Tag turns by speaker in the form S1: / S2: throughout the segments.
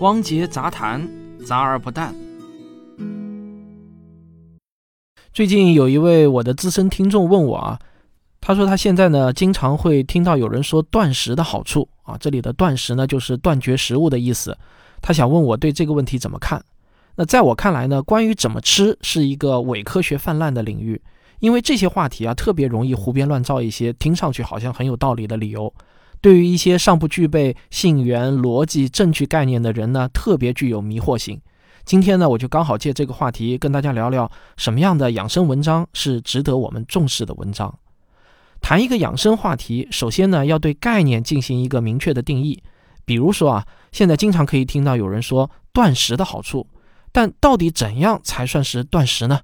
S1: 汪杰杂谈，杂而不淡。
S2: 最近有一位我的资深听众问我啊，他说他现在呢经常会听到有人说断食的好处啊，这里的断食呢就是断绝食物的意思。他想问我对这个问题怎么看？那在我看来呢，关于怎么吃是一个伪科学泛滥的领域，因为这些话题啊特别容易胡编乱造一些听上去好像很有道理的理由。对于一些尚不具备信源、逻辑、证据概念的人呢，特别具有迷惑性。今天呢，我就刚好借这个话题跟大家聊聊什么样的养生文章是值得我们重视的文章。谈一个养生话题，首先呢，要对概念进行一个明确的定义。比如说啊，现在经常可以听到有人说断食的好处，但到底怎样才算是断食呢？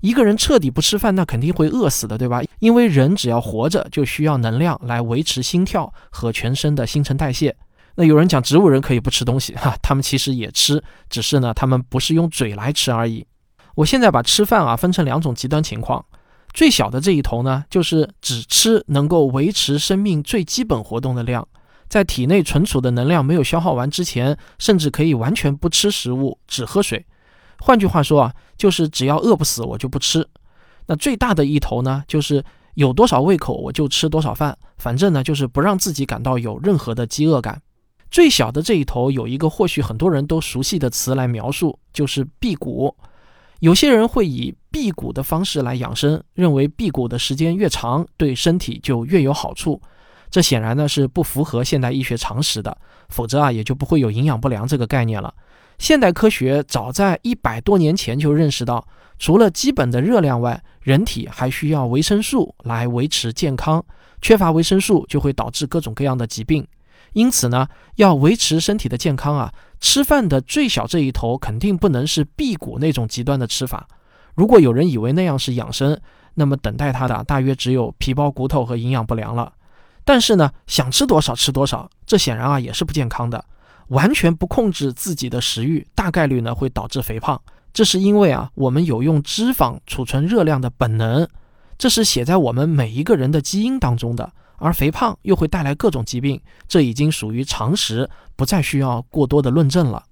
S2: 一个人彻底不吃饭，那肯定会饿死的，对吧？因为人只要活着，就需要能量来维持心跳和全身的新陈代谢。那有人讲植物人可以不吃东西，哈，他们其实也吃，只是呢，他们不是用嘴来吃而已。我现在把吃饭啊分成两种极端情况，最小的这一头呢，就是只吃能够维持生命最基本活动的量，在体内存储的能量没有消耗完之前，甚至可以完全不吃食物，只喝水。换句话说啊，就是只要饿不死，我就不吃。那最大的一头呢，就是有多少胃口我就吃多少饭，反正呢就是不让自己感到有任何的饥饿感。最小的这一头有一个或许很多人都熟悉的词来描述，就是辟谷。有些人会以辟谷的方式来养生，认为辟谷的时间越长，对身体就越有好处。这显然呢是不符合现代医学常识的，否则啊也就不会有营养不良这个概念了。现代科学早在一百多年前就认识到，除了基本的热量外，人体还需要维生素来维持健康。缺乏维生素就会导致各种各样的疾病。因此呢，要维持身体的健康啊，吃饭的最小这一头肯定不能是辟谷那种极端的吃法。如果有人以为那样是养生，那么等待他的大约只有皮包骨头和营养不良了。但是呢，想吃多少吃多少，这显然啊也是不健康的。完全不控制自己的食欲，大概率呢会导致肥胖。这是因为啊，我们有用脂肪储存热量的本能，这是写在我们每一个人的基因当中的。而肥胖又会带来各种疾病，这已经属于常识，不再需要过多的论证了。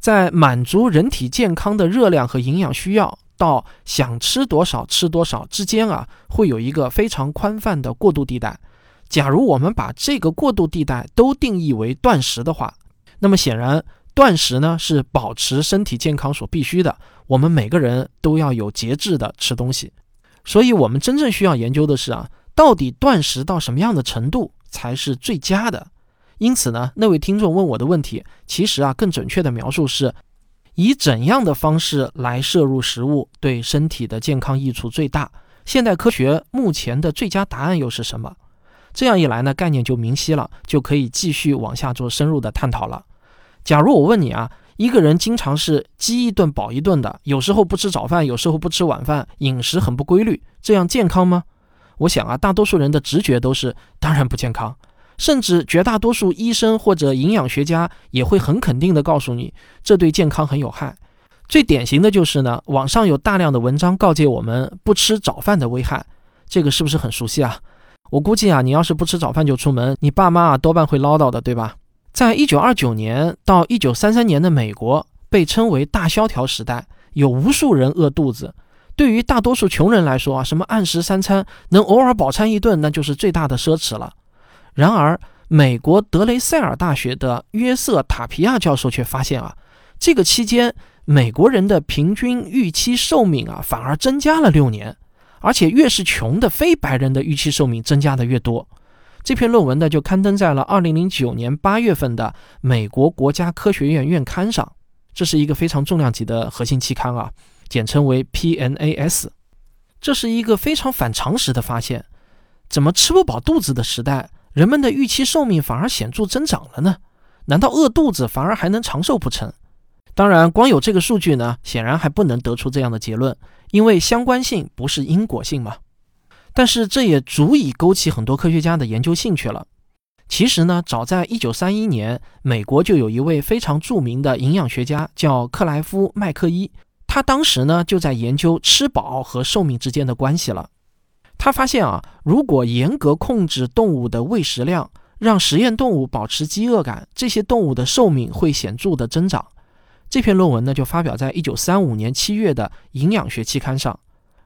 S2: 在满足人体健康的热量和营养需要到想吃多少吃多少之间啊，会有一个非常宽泛的过渡地带。假如我们把这个过渡地带都定义为断食的话，那么显然，断食呢是保持身体健康所必须的。我们每个人都要有节制的吃东西。所以，我们真正需要研究的是啊，到底断食到什么样的程度才是最佳的？因此呢，那位听众问我的问题，其实啊，更准确的描述是：以怎样的方式来摄入食物对身体的健康益处最大？现代科学目前的最佳答案又是什么？这样一来呢，概念就明晰了，就可以继续往下做深入的探讨了。假如我问你啊，一个人经常是饥一顿饱一顿的，有时候不吃早饭，有时候不吃晚饭，饮食很不规律，这样健康吗？我想啊，大多数人的直觉都是当然不健康，甚至绝大多数医生或者营养学家也会很肯定地告诉你，这对健康很有害。最典型的就是呢，网上有大量的文章告诫我们不吃早饭的危害，这个是不是很熟悉啊？我估计啊，你要是不吃早饭就出门，你爸妈啊多半会唠叨的，对吧？在一九二九年到一九三三年的美国，被称为大萧条时代，有无数人饿肚子。对于大多数穷人来说啊，什么按时三餐，能偶尔饱餐一顿，那就是最大的奢侈了。然而，美国德雷塞尔大学的约瑟塔皮亚教授却发现啊，这个期间美国人的平均预期寿命啊，反而增加了六年，而且越是穷的非白人的预期寿命增加的越多。这篇论文呢，就刊登在了二零零九年八月份的美国国家科学院院刊上。这是一个非常重量级的核心期刊啊，简称为 PNAS。这是一个非常反常识的发现：怎么吃不饱肚子的时代，人们的预期寿命反而显著增长了呢？难道饿肚子反而还能长寿不成？当然，光有这个数据呢，显然还不能得出这样的结论，因为相关性不是因果性嘛。但是这也足以勾起很多科学家的研究兴趣了。其实呢，早在1931年，美国就有一位非常著名的营养学家叫克莱夫·麦克伊，他当时呢就在研究吃饱和寿命之间的关系了。他发现啊，如果严格控制动物的喂食量，让实验动物保持饥饿感，这些动物的寿命会显著的增长。这篇论文呢就发表在一九三五年七月的《营养学期刊》上。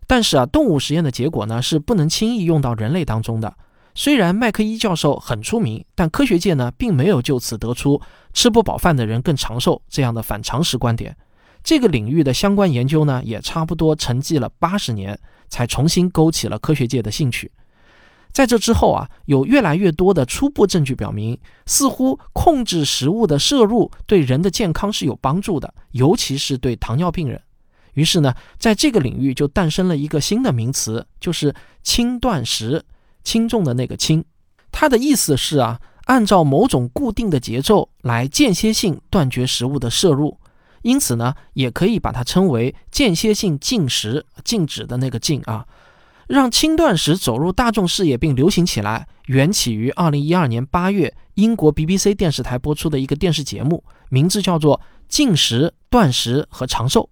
S2: 但是啊，动物实验的结果呢是不能轻易用到人类当中的。虽然麦克伊教授很出名，但科学界呢并没有就此得出吃不饱饭的人更长寿这样的反常识观点。这个领域的相关研究呢也差不多沉寂了八十年，才重新勾起了科学界的兴趣。在这之后啊，有越来越多的初步证据表明，似乎控制食物的摄入对人的健康是有帮助的，尤其是对糖尿病人。于是呢，在这个领域就诞生了一个新的名词，就是轻断食，轻重的那个轻。它的意思是啊，按照某种固定的节奏来间歇性断绝食物的摄入，因此呢，也可以把它称为间歇性禁食，禁止的那个禁啊。让轻断食走入大众视野并流行起来，缘起于2012年8月英国 BBC 电视台播出的一个电视节目，名字叫做《禁食、断食和长寿》。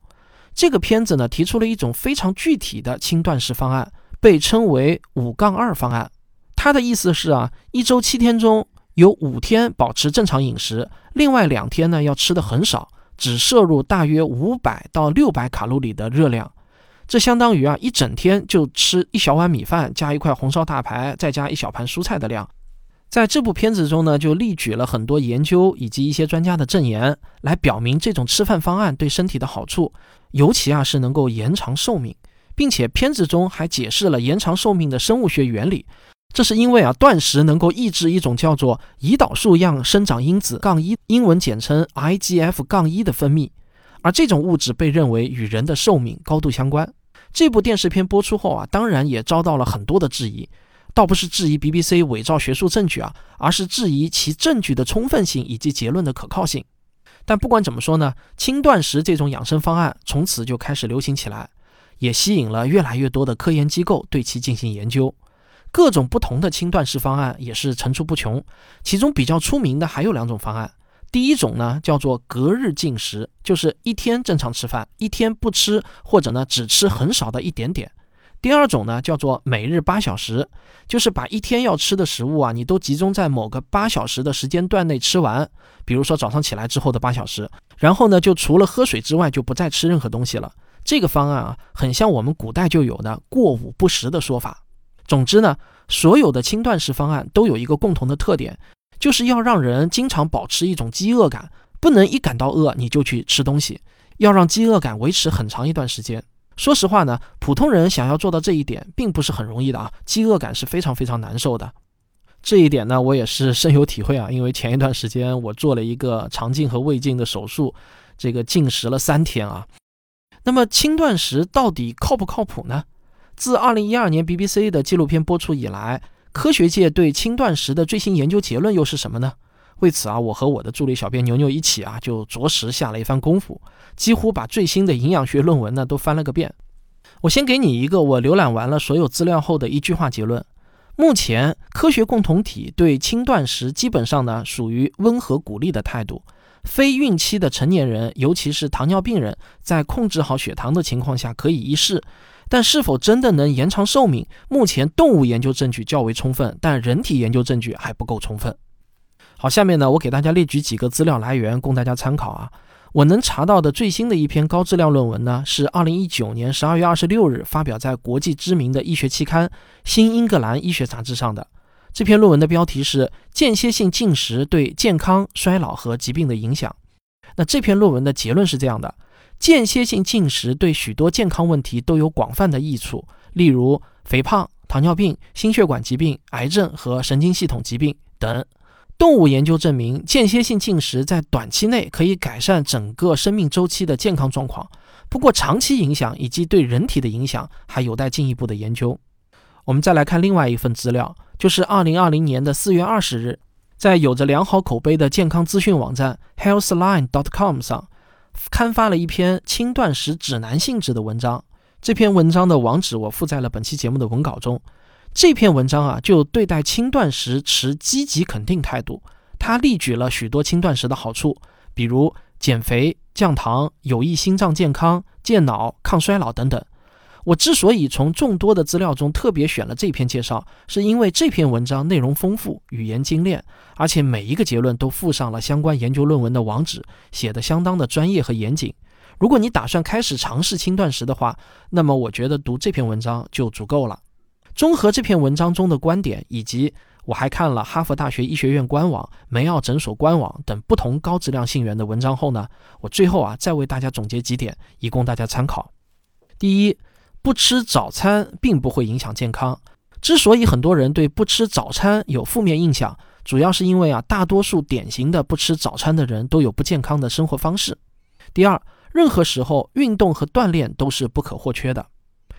S2: 这个片子呢，提出了一种非常具体的轻断食方案，被称为“五杠二方案”。它的意思是啊，一周七天中有五天保持正常饮食，另外两天呢要吃的很少，只摄入大约五百到六百卡路里的热量。这相当于啊，一整天就吃一小碗米饭加一块红烧大排，再加一小盘蔬菜的量。在这部片子中呢，就例举了很多研究以及一些专家的证言，来表明这种吃饭方案对身体的好处。尤其啊是能够延长寿命，并且片子中还解释了延长寿命的生物学原理。这是因为啊断食能够抑制一种叫做胰岛素样生长因子杠一，英文简称 IGF 杠一的分泌，而这种物质被认为与人的寿命高度相关。这部电视片播出后啊，当然也遭到了很多的质疑，倒不是质疑 BBC 伪造学术证据啊，而是质疑其证据的充分性以及结论的可靠性。但不管怎么说呢，轻断食这种养生方案从此就开始流行起来，也吸引了越来越多的科研机构对其进行研究。各种不同的轻断食方案也是层出不穷，其中比较出名的还有两种方案。第一种呢叫做隔日进食，就是一天正常吃饭，一天不吃，或者呢只吃很少的一点点。第二种呢叫做每日八小时，就是把一天要吃的食物啊，你都集中在某个八小时的时间段内吃完。比如说早上起来之后的八小时，然后呢就除了喝水之外就不再吃任何东西了。这个方案啊，很像我们古代就有的过午不食的说法。总之呢，所有的轻断食方案都有一个共同的特点，就是要让人经常保持一种饥饿感，不能一感到饿你就去吃东西，要让饥饿感维持很长一段时间。说实话呢，普通人想要做到这一点，并不是很容易的啊。饥饿感是非常非常难受的，这一点呢，我也是深有体会啊。因为前一段时间我做了一个肠镜和胃镜的手术，这个禁食了三天啊。那么轻断食到底靠不靠谱呢？自2012年 BBC 的纪录片播出以来，科学界对轻断食的最新研究结论又是什么呢？为此啊，我和我的助理小编牛牛一起啊，就着实下了一番功夫，几乎把最新的营养学论文呢都翻了个遍。我先给你一个我浏览完了所有资料后的一句话结论：目前科学共同体对轻断食基本上呢属于温和鼓励的态度。非孕期的成年人，尤其是糖尿病人，在控制好血糖的情况下可以一试，但是否真的能延长寿命，目前动物研究证据较为充分，但人体研究证据还不够充分。好，下面呢，我给大家列举几个资料来源供大家参考啊。我能查到的最新的一篇高质量论文呢，是二零一九年十二月二十六日发表在国际知名的医学期刊《新英格兰医学杂志》上的。这篇论文的标题是《间歇性进食对健康、衰老和疾病的影响》。那这篇论文的结论是这样的：间歇性进食对许多健康问题都有广泛的益处，例如肥胖、糖尿病、心血管疾病、癌症和神经系统疾病等。动物研究证明，间歇性进食在短期内可以改善整个生命周期的健康状况。不过，长期影响以及对人体的影响还有待进一步的研究。我们再来看另外一份资料，就是2020年的4月20日，在有着良好口碑的健康资讯网站 Healthline.com 上刊发了一篇轻断食指南性质的文章。这篇文章的网址我附在了本期节目的文稿中。这篇文章啊，就对待轻断食持积极肯定态度。他例举了许多轻断食的好处，比如减肥、降糖、有益心脏健康、健脑、抗衰老等等。我之所以从众多的资料中特别选了这篇介绍，是因为这篇文章内容丰富，语言精炼，而且每一个结论都附上了相关研究论文的网址，写得相当的专业和严谨。如果你打算开始尝试轻断食的话，那么我觉得读这篇文章就足够了。综合这篇文章中的观点，以及我还看了哈佛大学医学院官网、梅奥诊所官网等不同高质量信源的文章后呢，我最后啊再为大家总结几点，以供大家参考。第一。不吃早餐并不会影响健康。之所以很多人对不吃早餐有负面印象，主要是因为啊，大多数典型的不吃早餐的人都有不健康的生活方式。第二，任何时候运动和锻炼都是不可或缺的。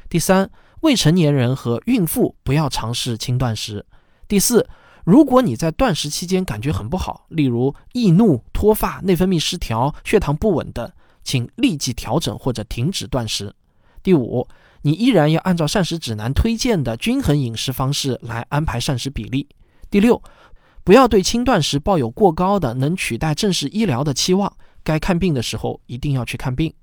S2: 第三，未成年人和孕妇不要尝试轻断食。第四，如果你在断食期间感觉很不好，例如易怒、脱发、内分泌失调、血糖不稳等，请立即调整或者停止断食。第五。你依然要按照膳食指南推荐的均衡饮食方式来安排膳食比例。第六，不要对轻断食抱有过高的能取代正式医疗的期望。该看病的时候一定要去看病。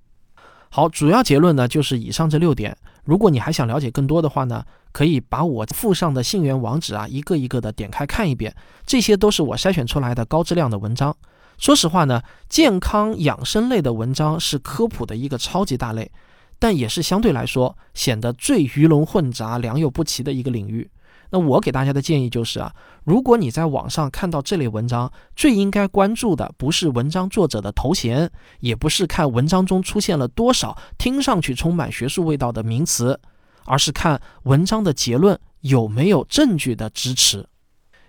S2: 好，主要结论呢就是以上这六点。如果你还想了解更多的话呢，可以把我附上的信源网址啊一个一个的点开看一遍。这些都是我筛选出来的高质量的文章。说实话呢，健康养生类的文章是科普的一个超级大类。但也是相对来说显得最鱼龙混杂、良莠不齐的一个领域。那我给大家的建议就是啊，如果你在网上看到这类文章，最应该关注的不是文章作者的头衔，也不是看文章中出现了多少听上去充满学术味道的名词，而是看文章的结论有没有证据的支持。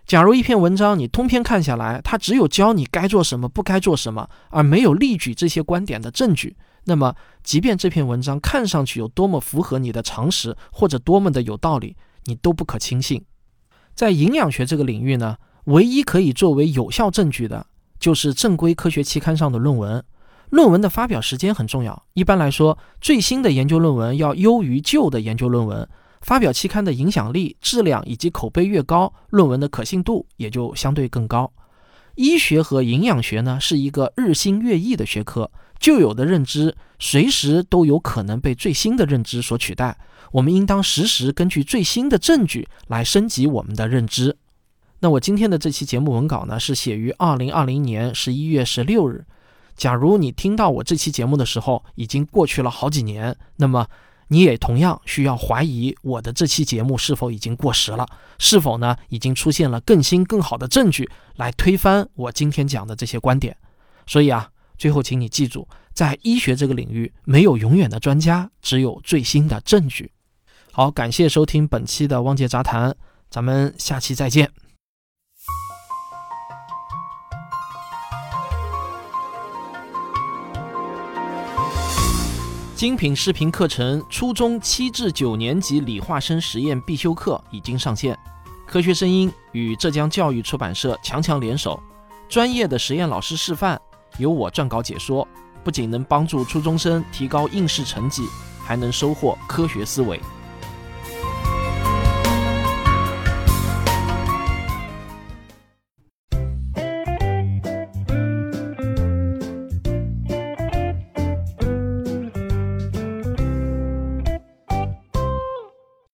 S2: 假如一篇文章你通篇看下来，它只有教你该做什么、不该做什么，而没有例举这些观点的证据。那么，即便这篇文章看上去有多么符合你的常识，或者多么的有道理，你都不可轻信。在营养学这个领域呢，唯一可以作为有效证据的，就是正规科学期刊上的论文。论文的发表时间很重要。一般来说，最新的研究论文要优于旧的研究论文。发表期刊的影响力、质量以及口碑越高，论文的可信度也就相对更高。医学和营养学呢，是一个日新月异的学科。旧有的认知随时都有可能被最新的认知所取代，我们应当时时根据最新的证据来升级我们的认知。那我今天的这期节目文稿呢，是写于二零二零年十一月十六日。假如你听到我这期节目的时候已经过去了好几年，那么你也同样需要怀疑我的这期节目是否已经过时了，是否呢已经出现了更新更好的证据来推翻我今天讲的这些观点。所以啊。最后，请你记住，在医学这个领域，没有永远的专家，只有最新的证据。好，感谢收听本期的《汪杰杂谈》，咱们下期再见。精品视频课程《初中七至九年级理化生实验必修课》已经上线，科学声音与浙江教育出版社强强联手，专业的实验老师示范。由我撰稿解说，不仅能帮助初中生提高应试成绩，还能收获科学思维。